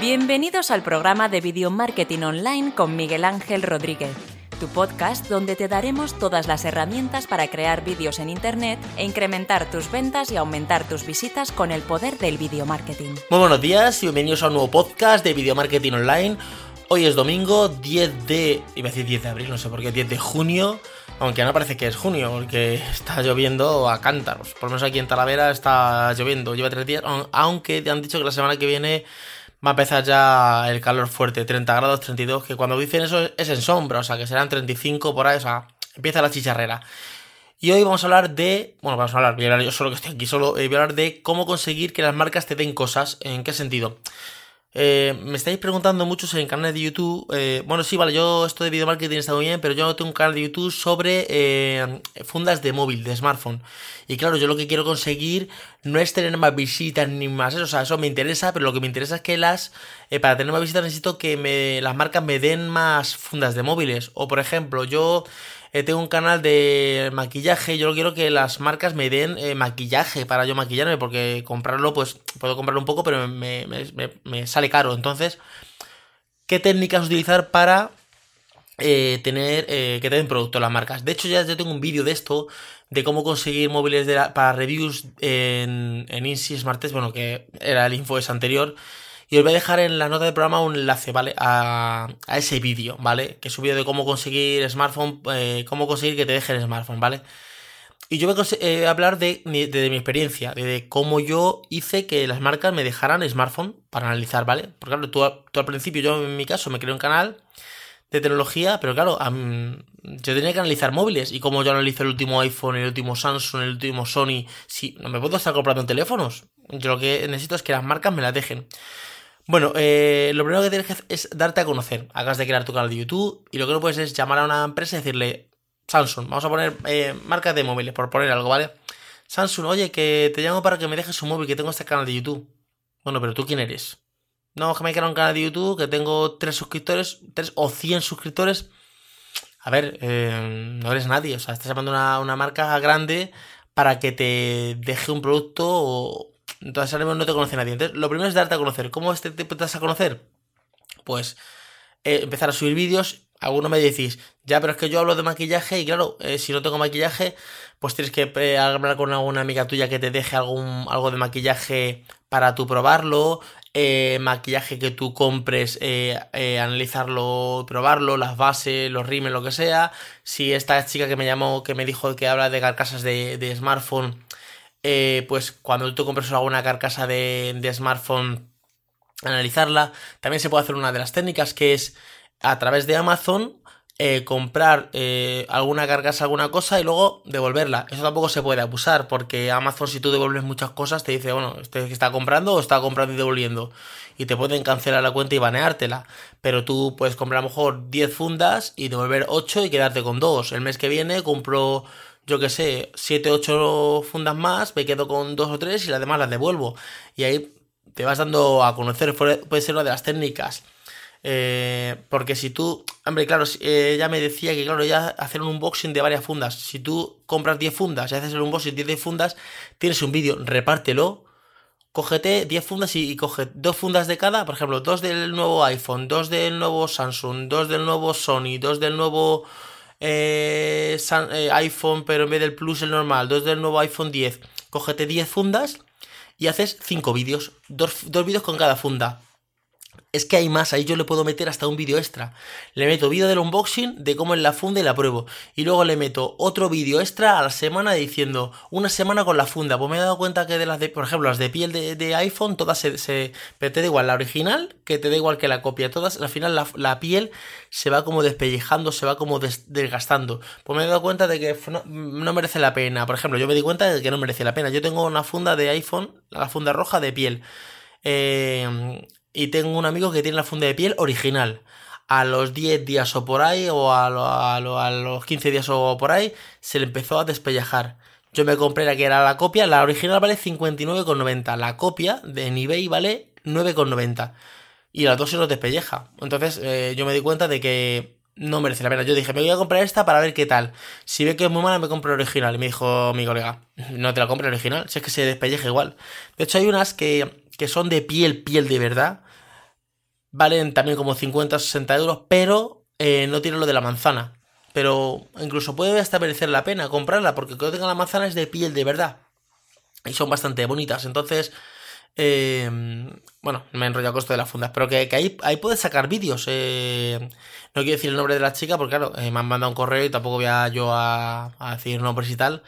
Bienvenidos al programa de Video Marketing Online con Miguel Ángel Rodríguez, tu podcast donde te daremos todas las herramientas para crear vídeos en Internet e incrementar tus ventas y aumentar tus visitas con el poder del video marketing. Muy buenos días y bienvenidos a un nuevo podcast de Video Marketing Online. Hoy es domingo 10 de... iba a decir 10 de abril, no sé por qué, 10 de junio. Aunque no parece que es junio, porque está lloviendo a cántaros. Por lo menos aquí en Talavera está lloviendo, lleva tres días. Aunque te han dicho que la semana que viene va a empezar ya el calor fuerte, 30 grados, 32, que cuando dicen eso es en sombra, o sea, que serán 35 por ahí, o sea, empieza la chicharrera. Y hoy vamos a hablar de, bueno, vamos a hablar, voy a hablar yo solo que estoy aquí, solo eh, voy a hablar de cómo conseguir que las marcas te den cosas, ¿en qué sentido? Eh, me estáis preguntando muchos en el canal de YouTube. Eh, bueno, sí, vale, yo esto de video marketing está muy bien, pero yo tengo un canal de YouTube sobre eh, fundas de móvil, de smartphone. Y claro, yo lo que quiero conseguir no es tener más visitas ni más eso, o sea, eso me interesa, pero lo que me interesa es que las, para tener más visitas necesito que me, las marcas me den más fundas de móviles. O por ejemplo, yo eh, tengo un canal de maquillaje, yo quiero que las marcas me den eh, maquillaje para yo maquillarme, porque comprarlo, pues puedo comprarlo un poco, pero me, sale caro. Entonces, ¿qué técnicas utilizar para eh, tener que te den producto las marcas? De hecho, ya tengo un vídeo de esto, de cómo conseguir móviles para reviews en, en Insi Smart Test, bueno, que era el info es anterior. Y os voy a dejar en la nota del programa un enlace, ¿vale? A, ese vídeo, ¿vale? Que un vídeo de cómo conseguir smartphone, eh, cómo conseguir que te deje el smartphone, ¿vale? Y yo voy a eh, hablar de, mi experiencia, de, cómo yo hice que las marcas me dejaran smartphone para analizar, ¿vale? Porque claro, tú, al principio, yo en mi caso me creé un canal de tecnología, pero claro, yo tenía que analizar móviles y como yo analizo el último iPhone, el último Samsung, el último Sony, si no me puedo estar comprando teléfonos. Yo lo que necesito es que las marcas me las dejen. Bueno, eh, lo primero que tienes que hacer es darte a conocer. Hagas de crear tu canal de YouTube y lo que no puedes es llamar a una empresa y decirle, Samsung, vamos a poner eh, marcas de móviles, por poner algo, ¿vale? Samsung, oye, que te llamo para que me dejes un móvil, que tengo este canal de YouTube. Bueno, pero tú quién eres? No, que me he creado un canal de YouTube, que tengo tres suscriptores, tres o cien suscriptores. A ver, eh, no eres nadie, o sea, estás llamando a una, una marca grande para que te deje un producto o, entonces ahora no te conoce nadie. Entonces, lo primero es darte a conocer. ¿Cómo este te das a conocer? Pues eh, empezar a subir vídeos. Algunos me decís, ya, pero es que yo hablo de maquillaje y claro, eh, si no tengo maquillaje, pues tienes que eh, hablar con alguna amiga tuya que te deje algún, algo de maquillaje para tú probarlo, maquillaje que tú compres, analizarlo, probarlo, las bases, los rimes, lo que sea. Si esta chica que me llamó, que me dijo que habla de carcasas de, de smartphone, eh, pues cuando tú compres alguna carcasa de, smartphone, analizarla. También se puede hacer una de las técnicas que es a través de Amazon eh, comprar eh, alguna carcasa, alguna cosa y luego devolverla. Eso tampoco se puede abusar porque Amazon si tú devuelves muchas cosas te dice, bueno, este está comprando o está comprando y devolviendo. Y te pueden cancelar la cuenta y baneártela. Pero tú puedes comprar a lo mejor 10 fundas y devolver 8 y quedarte con 2. El mes que viene compro yo que sé, 7, 8 fundas más, me quedo con 2 o 3 y las demás las devuelvo. Y ahí te vas dando a conocer, puede ser una de las técnicas. Eh, porque si tú, hombre, claro, eh, ella me decía que, claro, ya hacer un unboxing de varias fundas. Si tú compras 10 fundas y haces el unboxing de 10 fundas, tienes un vídeo, repártelo. Cógete 10 fundas y, y, coge dos fundas de cada, por ejemplo, dos del nuevo iPhone, dos del nuevo Samsung, dos del nuevo Sony, dos del nuevo eh, eh, iPhone, pero en vez del Plus el normal, dos del nuevo iPhone 10, cógete 10 fundas y haces 5 vídeos, dos, dos vídeos con cada funda es que hay más, ahí yo le puedo meter hasta un vídeo extra. Le meto vídeo del unboxing de cómo es la funda y la pruebo. Y luego le meto otro vídeo extra a la semana diciendo una semana con la funda. Pues me he dado cuenta que de las de, por ejemplo, las de piel de, iPhone, todas se, se, Pero te da igual la original que te da igual que la copia. Todas, al final la, piel se va como despellejando, se va como desgastando. Pues me he dado cuenta de que no, no, merece la pena. Por ejemplo, yo me di cuenta de que no merece la pena. Yo tengo una funda de iPhone, la funda roja de piel. Eh, y tengo un amigo que tiene la funda de piel original. A los 10 días o por ahí, o a, los 15 días o por ahí, se le empezó a despellejar. Yo me compré la que era la copia, la original vale 59,90. La copia de eBay vale 9,90. Y las dos se nos despelleja. Entonces eh, yo me di cuenta de que no merece la pena. Yo dije, me voy a comprar esta para ver qué tal. Si ve que es muy mala, me compro la original. Y me dijo mi colega, no te la compres original, si es que se despelleja igual. De hecho, hay unas que, que son de piel, piel de verdad valen también como 50 o 60 euros, pero eh, no tienen lo de la manzana. Pero incluso puede hasta merecer la pena comprarla, porque que tenga la manzana es de piel de verdad. Y son bastante bonitas. Entonces, eh, bueno, me he enrollado costo de las fundas, pero que, ahí, ahí puedes sacar vídeos. Eh, no quiero decir el nombre de la chica, porque claro, me han mandado un correo y tampoco voy a yo a, a decir nombres y tal,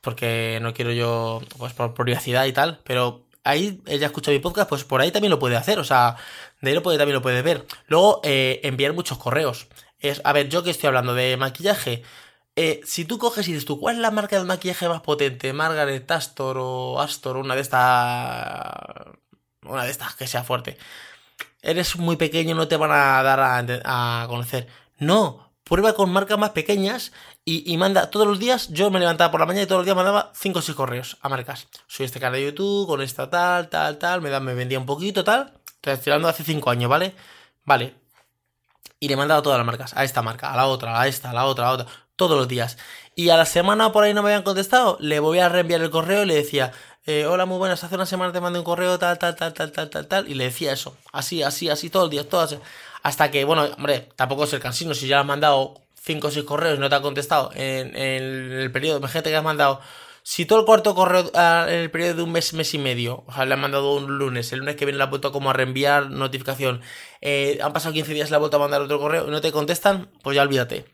porque no quiero yo, pues por privacidad y tal, pero ahí ella escucha mi podcast, pues por ahí también lo puede hacer, o sea, de ahí lo puede, también lo puede ver. Luego, eh, enviar muchos correos. Es, a ver, yo que estoy hablando de maquillaje, eh, si tú coges y dices tú, ¿cuál es la marca de maquillaje más potente? Margaret Astor o Astor, una de estas. Una de estas que sea fuerte. Eres muy pequeño, no te van a dar a conocer. No, prueba con marcas más pequeñas y, manda todos los días. Yo me levantaba por la mañana y todos los días mandaba 5 o 6 correos a marcas. Soy este canal de YouTube, con esta tal, tal, tal. Me, da, me vendía un poquito, tal. Estoy hablando hace 5 años, ¿vale? Vale. Y le he mandado a todas las marcas. A esta marca, a la otra, a esta, a la otra, a la otra. Todos los días. Y a la semana por ahí no me habían contestado. Le voy a reenviar el correo y le decía. Eh, hola, muy buenas. Hace una semana te mandé un correo, tal, tal, tal, tal, tal, tal, tal. Y le decía eso. Así, así, así, todos los días, todas. Hasta que, bueno, hombre, tampoco es el cansino. Si ya has mandado 5 o 6 correos y no te ha contestado en, el periodo, imagínate que has mandado. Si todo el cuarto correo ah, en el periodo de un mes, mes y medio, o sea, le han mandado un lunes, el lunes que viene la ha vuelto como a reenviar notificación, eh, han pasado 15 días, le ha vuelto a mandar otro correo y no te contestan, pues ya olvídate.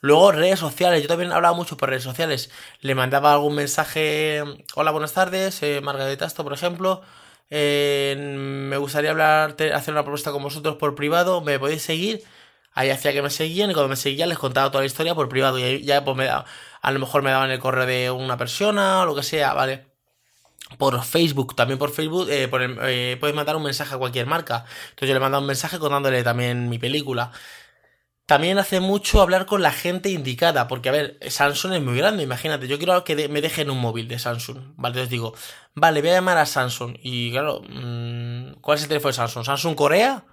Luego, redes sociales, yo también hablaba mucho por redes sociales, le mandaba algún mensaje, hola, buenas tardes, eh, Margarita Tasto, por ejemplo, me gustaría hablar, hacer una propuesta con vosotros por privado, me podéis seguir. Ahí hacía que me seguían y cuando me seguían les contaba toda la historia por privado y ahí ya pues me da, a lo mejor me daban el correo de una persona o lo que sea, ¿vale? Por Facebook, también por Facebook eh, eh, mandar un mensaje a cualquier marca. Entonces yo le mando un mensaje contándole también mi película. También hace mucho hablar con la gente indicada, porque a ver, Samsung es muy grande, imagínate, yo quiero que me dejen un móvil de Samsung, ¿vale? Entonces digo, vale, voy a llamar a Samsung, y claro, mm, ¿cuál es el teléfono de Samsung? ¿Samsung Corea?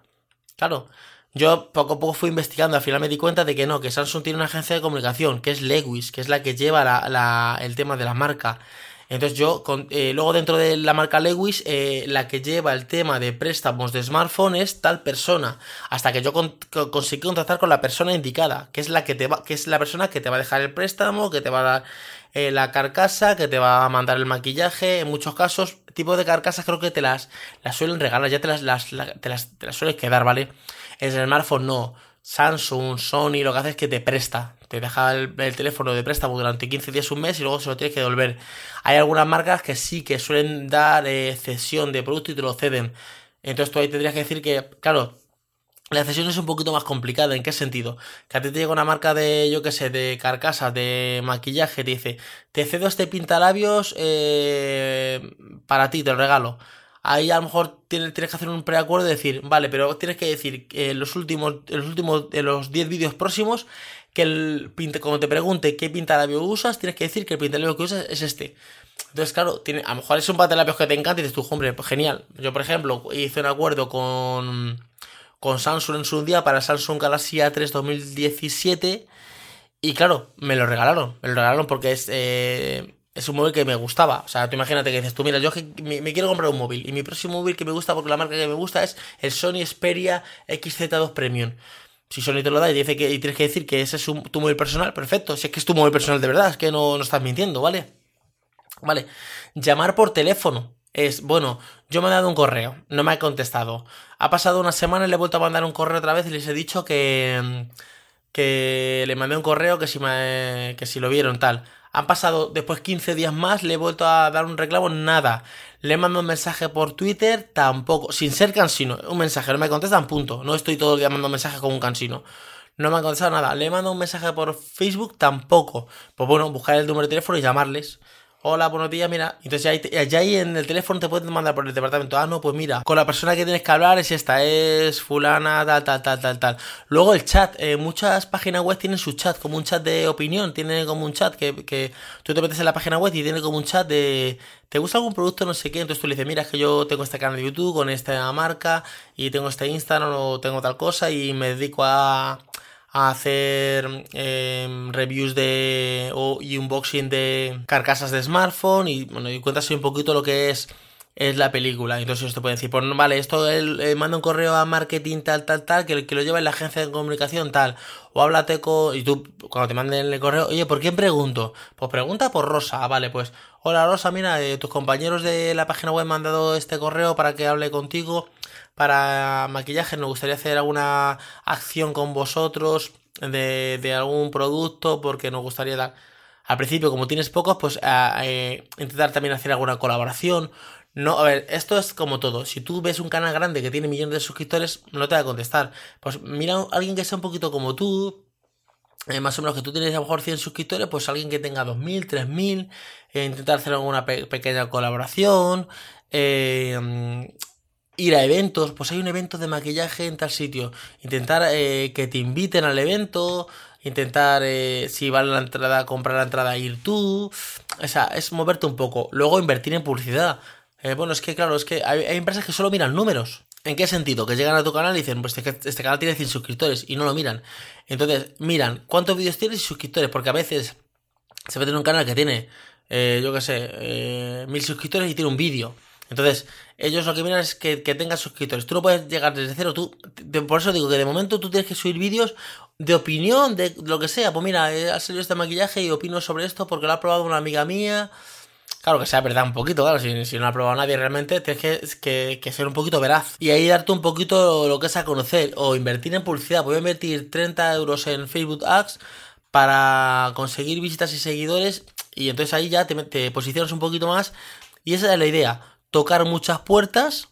Claro, yo poco a poco fui investigando, al final me di cuenta de que no, que Samsung tiene una agencia de comunicación, que es Lewis, que es la que lleva el tema de la marca. Entonces yo, eh, luego dentro de la marca Lewis, eh, la que lleva el tema de préstamos de smartphone es tal persona. Hasta que yo conseguí contactar con la persona indicada, que es la que te va, que es la persona que te va a dejar el préstamo, que te va a dar eh, la carcasa, que te va a mandar el maquillaje. En muchos casos, tipo de carcasas creo que te las, las suelen regalar, ya te las, las, te las, te las sueles quedar, ¿vale? En el smartphone no. Samsung, Sony, lo que hace es que te presta. Te deja el, teléfono de préstamo durante 15 días, un mes y luego se lo tienes que devolver. Hay algunas marcas que sí que suelen dar eh, cesión de producto y te lo ceden. Entonces tú ahí tendrías que decir que, claro, la cesión es un poquito más complicada. ¿En qué sentido? Que a ti te llega una marca de, yo qué sé, de carcasas, de maquillaje, te dice, te cedo este pintalabios eh, para ti, te lo regalo ahí a lo mejor tienes, tienes que hacer un preacuerdo y decir, vale, pero tienes que decir que en los últimos, en los últimos, de los 10 vídeos próximos, que el cuando te pregunte qué pintalabio usas, tienes que decir que el pintalabio que usas es este. Entonces, claro, tiene, a lo mejor es un pintalabios que te encanta y dices tú, hombre, pues genial. Yo, por ejemplo, hice un acuerdo con, con Samsung en su día para Samsung Galaxy A3 2017 y claro, me lo regalaron. Me lo regalaron porque es... Eh, es un móvil que me gustaba. O sea, tú imagínate que dices, tú mira, yo me, quiero comprar un móvil y mi próximo móvil que me gusta porque la marca que me gusta es el Sony Xperia XZ2 Premium. Si Sony te lo da y, dice que, y tienes que decir que ese es tu móvil personal, perfecto. Si es que es tu móvil personal de verdad, es que no, no estás mintiendo, ¿vale? Vale. Llamar por teléfono. Es, bueno, yo me he dado un correo, no me ha contestado. Ha pasado una semana y le he vuelto a mandar un correo otra vez y les he dicho que, que le mandé un correo que si, me, que si lo vieron tal. Han pasado después 15 días más, le he vuelto a dar un reclamo, nada. Le he mandado un mensaje por Twitter, tampoco. Sin ser cansino, un mensaje, no me contestan, punto. No estoy todo el día mandando mensajes como un cansino. No me han contestado nada. Le he mandado un mensaje por Facebook, tampoco. Pues bueno, buscar el número de teléfono y llamarles hola, buenos días, mira. Entonces ya ahí, en el teléfono te pueden mandar por el departamento. Ah, no, pues mira, con la persona que tienes que hablar es esta, es fulana, tal, tal, tal, tal, tal. Luego el chat, eh, muchas páginas web tienen su chat, como un chat de opinión, tienen como un chat que, que tú te metes en la página web y tiene como un chat de... ¿Te gusta algún producto? No sé qué. Entonces tú le dices, mira, es que yo tengo este canal de YouTube con esta marca y tengo este Instagram o tengo tal cosa y me dedico a a hacer em, reviews de y unboxing de carcasas de smartphone y bueno y cuentas un poquito lo que es es la película. Entonces te pueden decir, pues vale, esto él, eh, manda un correo a marketing tal, tal, tal, que, que lo lleva en la agencia de comunicación tal. O háblate con... Y tú, cuando te manden el correo, oye, ¿por quién pregunto? Pues pregunta por Rosa. Ah, vale, pues, hola Rosa, mira, eh, tus compañeros de la página web me han dado este correo para que hable contigo. Para maquillaje, nos gustaría hacer alguna acción con vosotros de, de algún producto porque nos gustaría dar... Al principio, como tienes pocos, pues eh, intentar también hacer alguna colaboración. No, a ver, esto es como todo. Si tú ves un canal grande que tiene millones de suscriptores, no te va a contestar. Pues mira a alguien que sea un poquito como tú, eh, más o menos que tú tienes a lo mejor 100 suscriptores, pues alguien que tenga 2000, 3000, eh, intentar hacer alguna pequeña colaboración, eh, ir a eventos, pues hay un evento de maquillaje en tal sitio, intentar eh, que te inviten al evento, intentar eh, si vale la entrada, comprar la entrada, ir tú, o sea, es moverte un poco, luego invertir en publicidad. Eh, bueno, es que claro, es que hay, empresas que solo miran números. ¿En qué sentido? Que llegan a tu canal y dicen, pues este, este canal tiene 100 suscriptores y no lo miran. Entonces, miran cuántos vídeos tienes y suscriptores, porque a veces se mete en un canal que tiene, eh, yo qué sé, eh, mil suscriptores y tiene un vídeo. Entonces, ellos lo que miran es que, que tengas suscriptores. Tú no puedes llegar desde cero. Tú, por eso digo que de momento tú tienes que subir vídeos de opinión, de lo que sea. Pues mira, ha salido este maquillaje y opino sobre esto porque lo ha probado una amiga mía. Claro que sea verdad un poquito, claro, si, no ha probado nadie realmente, tienes que, que, ser un poquito veraz. Y ahí darte un poquito lo que es a conocer, o invertir en publicidad. Voy a invertir 30 euros en Facebook Ads para conseguir visitas y seguidores, y entonces ahí ya te, te posicionas un poquito más. Y esa es la idea, tocar muchas puertas,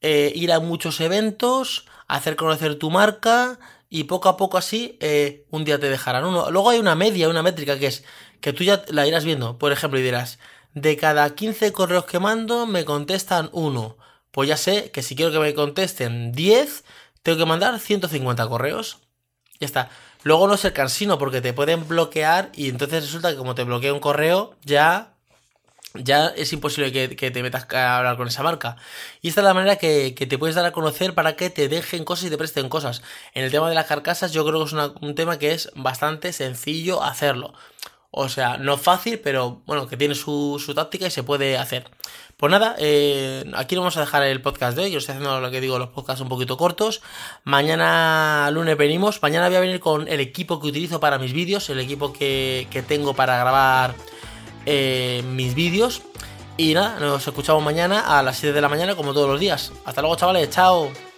eh, ir a muchos eventos, hacer conocer tu marca, y poco a poco así eh, un día te dejarán uno. Luego hay una media, una métrica que es que tú ya la irás viendo, por ejemplo, y dirás, de cada 15 correos que mando me contestan uno. Pues ya sé que si quiero que me contesten 10, tengo que mandar 150 correos. Ya está. Luego no es el cansino porque te pueden bloquear y entonces resulta que como te bloquea un correo, ya ya es imposible que, te metas a hablar con esa marca. Y esta es la manera que, te puedes dar a conocer para que te dejen cosas y te presten cosas. En el tema de las carcasas yo creo que es un tema que es bastante sencillo hacerlo. O sea, no fácil, pero bueno, que tiene su, táctica y se puede hacer. Pues nada, eh, aquí vamos a dejar el podcast de hoy. Yo estoy haciendo lo que digo, los podcasts un poquito cortos. Mañana lunes venimos. Mañana voy a venir con el equipo que utilizo para mis vídeos, el equipo que, tengo para grabar eh, mis vídeos. Y nada, nos escuchamos mañana a las 7 de la mañana como todos los días. Hasta luego, chavales. Chao.